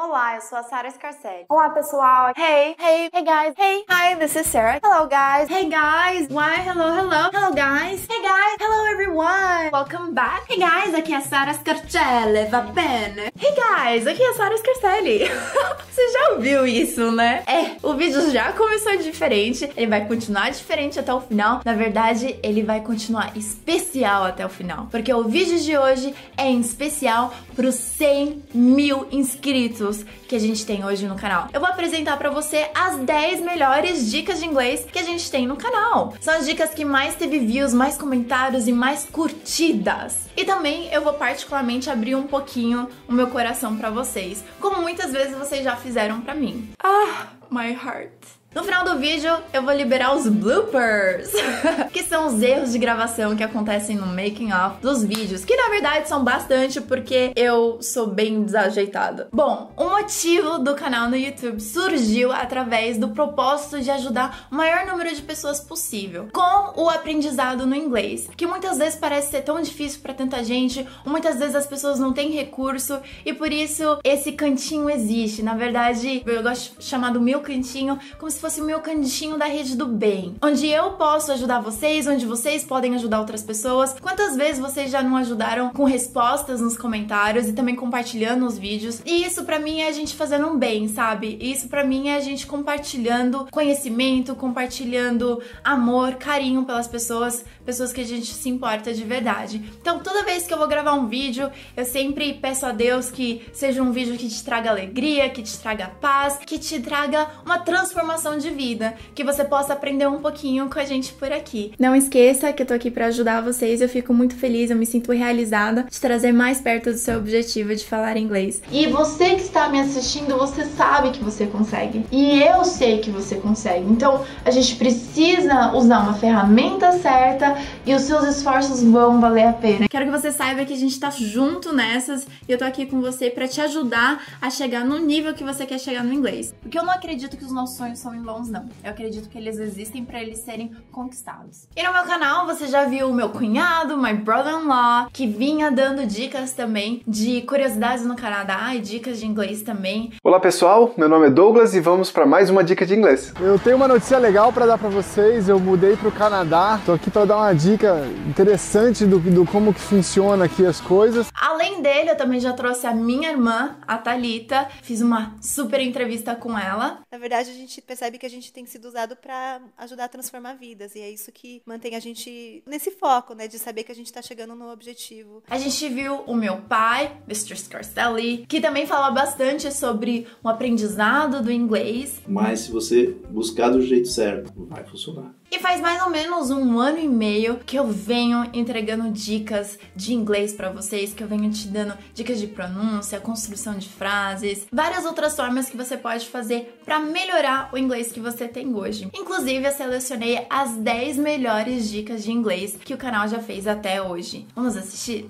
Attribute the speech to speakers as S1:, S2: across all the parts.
S1: Olá, eu sou a Sarah Scarcelli.
S2: Olá, pessoal.
S1: Hey, hey, hey guys. Hey, hi, this is Sarah. Hello, guys.
S2: Hey, guys. Why, hello, hello. Hello, guys.
S1: Hey, guys. Hello, everyone.
S2: Welcome back. Hey, guys. Aqui é a Sarah Scarcelli. Va bene?
S1: Hey, guys. Aqui é a Sarah Scarcelli. Você já ouviu isso, né? É, o vídeo já começou diferente. Ele vai continuar diferente até o final. Na verdade, ele vai continuar especial até o final. Porque o vídeo de hoje é em especial pros 100 mil inscritos que a gente tem hoje no canal. Eu vou apresentar para você as 10 melhores dicas de inglês que a gente tem no canal. São as dicas que mais teve views, mais comentários e mais curtidas. E também eu vou particularmente abrir um pouquinho o meu coração para vocês, como muitas vezes vocês já fizeram para mim. Ah, my heart. No final do vídeo, eu vou liberar os bloopers, que são os erros de gravação que acontecem no making of dos vídeos, que na verdade são bastante porque eu sou bem desajeitada. Bom, o motivo do canal no YouTube surgiu através do propósito de ajudar o maior número de pessoas possível com o aprendizado no inglês, que muitas vezes parece ser tão difícil para tanta gente, ou muitas vezes as pessoas não têm recurso e por isso esse cantinho existe. Na verdade, eu gosto de chamar do meu cantinho como se se fosse o meu cantinho da rede do bem, onde eu posso ajudar vocês, onde vocês podem ajudar outras pessoas. Quantas vezes vocês já não ajudaram com respostas nos comentários e também compartilhando os vídeos? E isso para mim é a gente fazendo um bem, sabe? Isso para mim é a gente compartilhando conhecimento, compartilhando amor, carinho pelas pessoas, pessoas que a gente se importa de verdade. Então, toda vez que eu vou gravar um vídeo, eu sempre peço a Deus que seja um vídeo que te traga alegria, que te traga paz, que te traga uma transformação de vida, que você possa aprender um pouquinho com a gente por aqui. Não esqueça que eu tô aqui para ajudar vocês, eu fico muito feliz, eu me sinto realizada de trazer mais perto do seu objetivo de falar inglês. E você que está me assistindo, você sabe que você consegue. E eu sei que você consegue. Então, a gente precisa usar uma ferramenta certa e os seus esforços vão valer a pena. Quero que você saiba que a gente tá junto nessas e eu tô aqui com você para te ajudar a chegar no nível que você quer chegar no inglês. Porque eu não acredito que os nossos sonhos são em não. Eu acredito que eles existem para eles serem conquistados. E no meu canal você já viu o meu cunhado, my brother-in-law, que vinha dando dicas também de curiosidades no Canadá e dicas de inglês também.
S3: Olá pessoal, meu nome é Douglas e vamos para mais uma dica de inglês.
S4: Eu tenho uma notícia legal para dar para vocês. Eu mudei para o Canadá. Tô aqui para dar uma dica interessante do, do como que funciona aqui as coisas.
S1: Além dele, eu também já trouxe a minha irmã, a Talita. Fiz uma super entrevista com ela.
S5: Na verdade, a gente percebe percebe que a gente tem sido usado para ajudar a transformar vidas. E é isso que mantém a gente nesse foco, né? De saber que a gente está chegando no objetivo.
S1: A gente viu o meu pai, Mr. Scarcelli, que também fala bastante sobre o aprendizado do inglês.
S6: Mas se você buscar do jeito certo, vai funcionar.
S1: E faz mais ou menos um ano e meio que eu venho entregando dicas de inglês para vocês, que eu venho te dando dicas de pronúncia, construção de frases, várias outras formas que você pode fazer para melhorar o inglês que você tem hoje. Inclusive, eu selecionei as 10 melhores dicas de inglês que o canal já fez até hoje. Vamos assistir?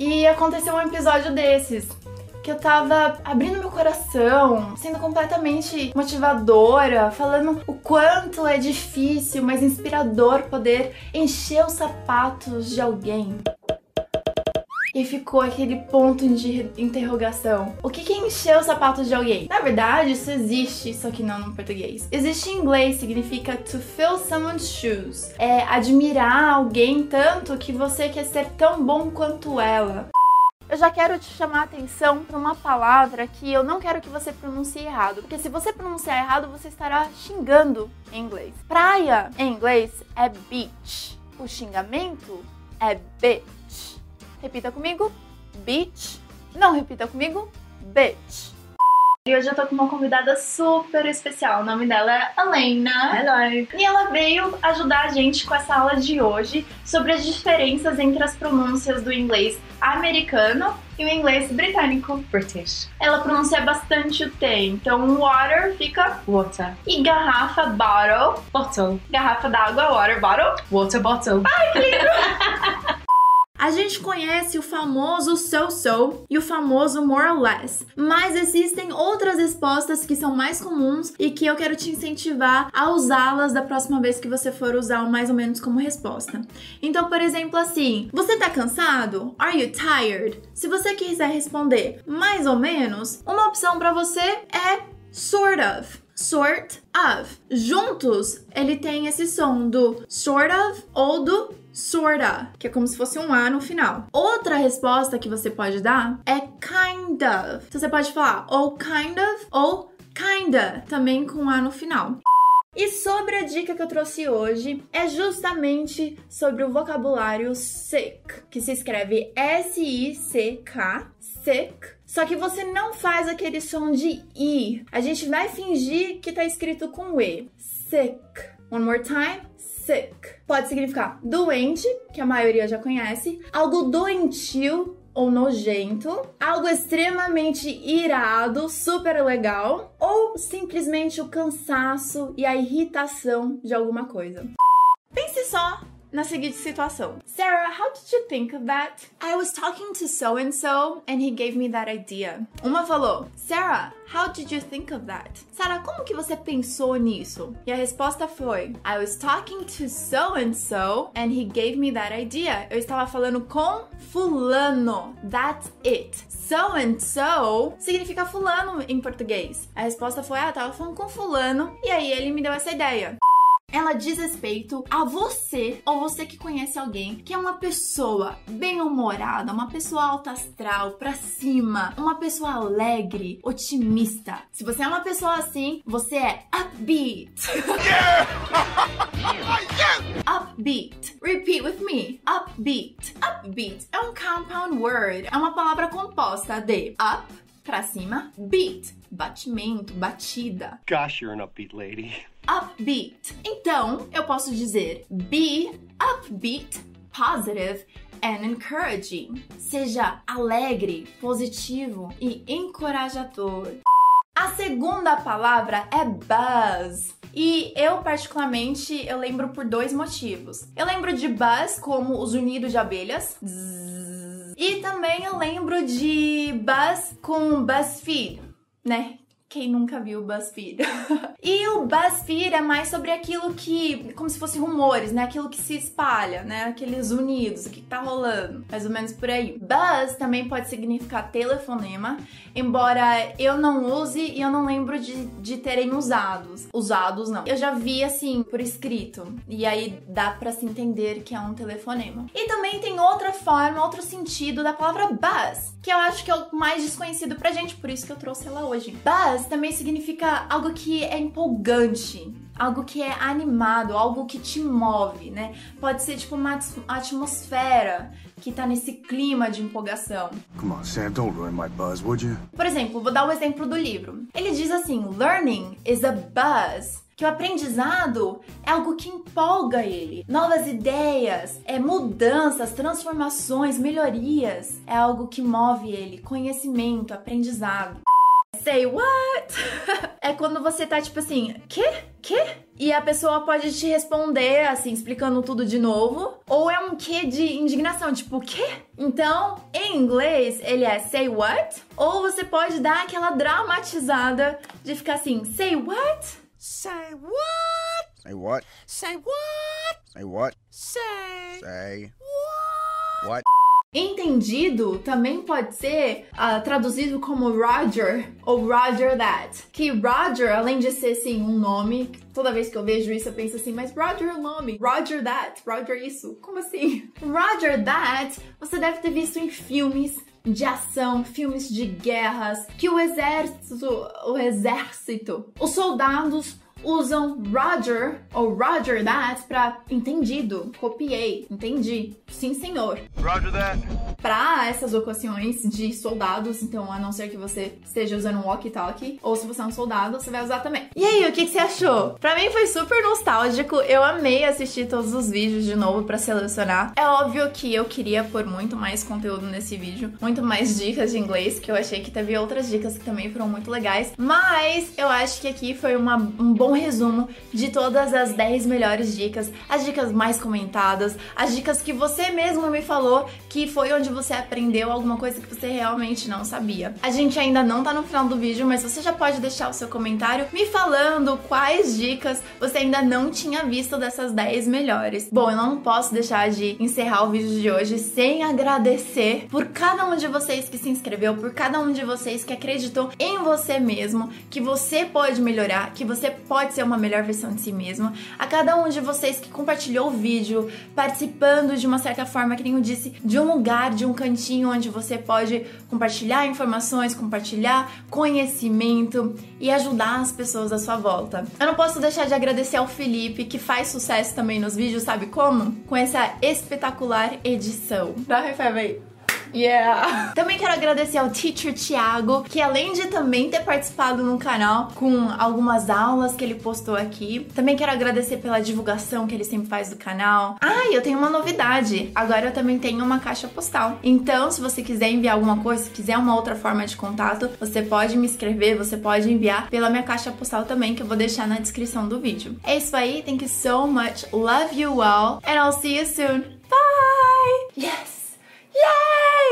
S1: E aconteceu um episódio desses que eu tava abrindo meu coração, sendo completamente motivadora, falando o quanto é difícil, mas inspirador poder encher os sapatos de alguém. E ficou aquele ponto de interrogação. O que encher os sapatos de alguém? Na verdade, isso existe, só que não no português. Existe em inglês, significa to fill someone's shoes. É admirar alguém tanto que você quer ser tão bom quanto ela eu já quero te chamar a atenção para uma palavra que eu não quero que você pronuncie errado, porque se você pronunciar errado, você estará xingando em inglês. Praia em inglês é beach. O xingamento é bitch. Repita comigo: beach. Não repita comigo: bitch. E hoje eu tô com uma convidada super especial. O nome dela é Helena.
S5: Hello.
S1: E ela veio ajudar a gente com essa aula de hoje sobre as diferenças entre as pronúncias do inglês americano e o inglês britânico.
S5: British.
S1: Ela pronuncia bastante o T. Então, water fica
S5: water.
S1: E garrafa, bottle.
S5: Bottle.
S1: Garrafa d'água, water bottle.
S5: Water bottle.
S1: Ai, que lindo! A gente conhece o famoso so-so e o famoso more or less, mas existem outras respostas que são mais comuns e que eu quero te incentivar a usá-las da próxima vez que você for usar o mais ou menos como resposta. Então, por exemplo, assim, você tá cansado? Are you tired? Se você quiser responder mais ou menos, uma opção para você é sort of sort of. Juntos, ele tem esse som do sort of ou do sorta, que é como se fosse um A no final. Outra resposta que você pode dar é kind of. Então você pode falar ou kind of ou kinda, também com A no final. E sobre a dica que eu trouxe hoje é justamente sobre o vocabulário sick, que se escreve S-I-C-K, sick. Só que você não faz aquele som de I. A gente vai fingir que tá escrito com E. Sick. One more time. Sick. Pode significar doente, que a maioria já conhece, algo doentio, ou nojento, algo extremamente irado, super legal, ou simplesmente o cansaço e a irritação de alguma coisa. Pense só na seguinte situação. Sarah, how did you think of that? I was talking to so and so and he gave me that idea. Uma falou: "Sarah, how did you think of that?" Sarah, como que você pensou nisso? E a resposta foi: I was talking to so and so and he gave me that idea. Eu estava falando com fulano. That's it. So and so significa fulano em português. A resposta foi: Ah, eu tava falando com fulano e aí ele me deu essa ideia ela diz respeito a você ou você que conhece alguém que é uma pessoa bem-humorada, uma pessoa alta astral, pra cima, uma pessoa alegre, otimista. Se você é uma pessoa assim, você é upbeat. upbeat. Repeat with me. Upbeat. Upbeat é um compound word, é uma palavra composta de up pra cima, beat, batimento, batida.
S7: Gosh, you're an upbeat lady
S1: upbeat. Então, eu posso dizer be upbeat, positive and encouraging. Seja alegre, positivo e encorajador. A segunda palavra é buzz. E eu, particularmente, eu lembro por dois motivos. Eu lembro de buzz como os unidos de abelhas. E também eu lembro de buzz com BuzzFeed, né? Quem nunca viu o BuzzFeed? e o BuzzFeed é mais sobre aquilo que, como se fosse rumores, né? Aquilo que se espalha, né? Aqueles unidos, o que tá rolando, mais ou menos por aí. Buzz também pode significar telefonema, embora eu não use e eu não lembro de, de terem usados. Usados não. Eu já vi assim por escrito, e aí dá para se entender que é um telefonema. E também tem outra forma, outro sentido da palavra buzz, que eu acho que é o mais desconhecido pra gente, por isso que eu trouxe ela hoje. Buzz também significa algo que é empolgante, algo que é animado, algo que te move, né? Pode ser tipo uma atmosfera que tá nesse clima de empolgação. Come on, Sam, don't ruin my buzz, would you? Por exemplo, vou dar o um exemplo do livro. Ele diz assim: "Learning is a buzz." Que o aprendizado é algo que empolga ele. Novas ideias, é mudanças, transformações, melhorias, é algo que move ele. Conhecimento, aprendizado. Say what? é quando você tá tipo assim, que? Que? E a pessoa pode te responder assim, explicando tudo de novo, ou é um que de indignação, tipo, que? Então, em inglês, ele é say what? Ou você pode dar aquela dramatizada de ficar assim, say what?
S8: Say what?
S9: Say what?
S8: Say what?
S9: Say what?
S8: Say.
S9: Say.
S8: What?
S9: What?
S1: Entendido também pode ser uh, traduzido como Roger ou Roger that. Que Roger, além de ser assim um nome, toda vez que eu vejo isso eu penso assim, mas Roger é o nome, Roger that, Roger isso, como assim? Roger that, você deve ter visto em filmes de ação, filmes de guerras, que o exército, o exército, os soldados usam Roger ou Roger that para entendido, copiei, entendi, sim senhor.
S7: Roger that.
S1: Para essas ocasiões de soldados, então a não ser que você esteja usando um walkie-talkie, ou se você é um soldado, você vai usar também. E aí, o que, que você achou? Pra mim foi super nostálgico, eu amei assistir todos os vídeos de novo para selecionar. É óbvio que eu queria pôr muito mais conteúdo nesse vídeo, muito mais dicas de inglês, que eu achei que teve outras dicas que também foram muito legais, mas eu acho que aqui foi uma, um bom um resumo de todas as 10 melhores dicas, as dicas mais comentadas, as dicas que você mesmo me falou que foi onde você aprendeu alguma coisa que você realmente não sabia. A gente ainda não tá no final do vídeo, mas você já pode deixar o seu comentário me falando quais dicas você ainda não tinha visto dessas 10 melhores. Bom, eu não posso deixar de encerrar o vídeo de hoje sem agradecer por cada um de vocês que se inscreveu, por cada um de vocês que acreditou em você mesmo, que você pode melhorar, que você pode ser uma melhor versão de si mesmo, a cada um de vocês que compartilhou o vídeo, participando de uma certa forma, que nem eu disse, de um lugar, de um cantinho onde você pode compartilhar informações, compartilhar conhecimento e ajudar as pessoas à sua volta. Eu não posso deixar de agradecer ao Felipe, que faz sucesso também nos vídeos, sabe como? Com essa espetacular edição. Dá high five aí. Yeah! Também quero agradecer ao Teacher Thiago, que além de também ter participado no canal com algumas aulas que ele postou aqui, também quero agradecer pela divulgação que ele sempre faz do canal. Ah, e eu tenho uma novidade. Agora eu também tenho uma caixa postal. Então, se você quiser enviar alguma coisa, se quiser uma outra forma de contato, você pode me escrever, você pode enviar pela minha caixa postal também, que eu vou deixar na descrição do vídeo. É isso aí, thank you so much. Love you all, and I'll see you soon. Bye! Yes! Yay!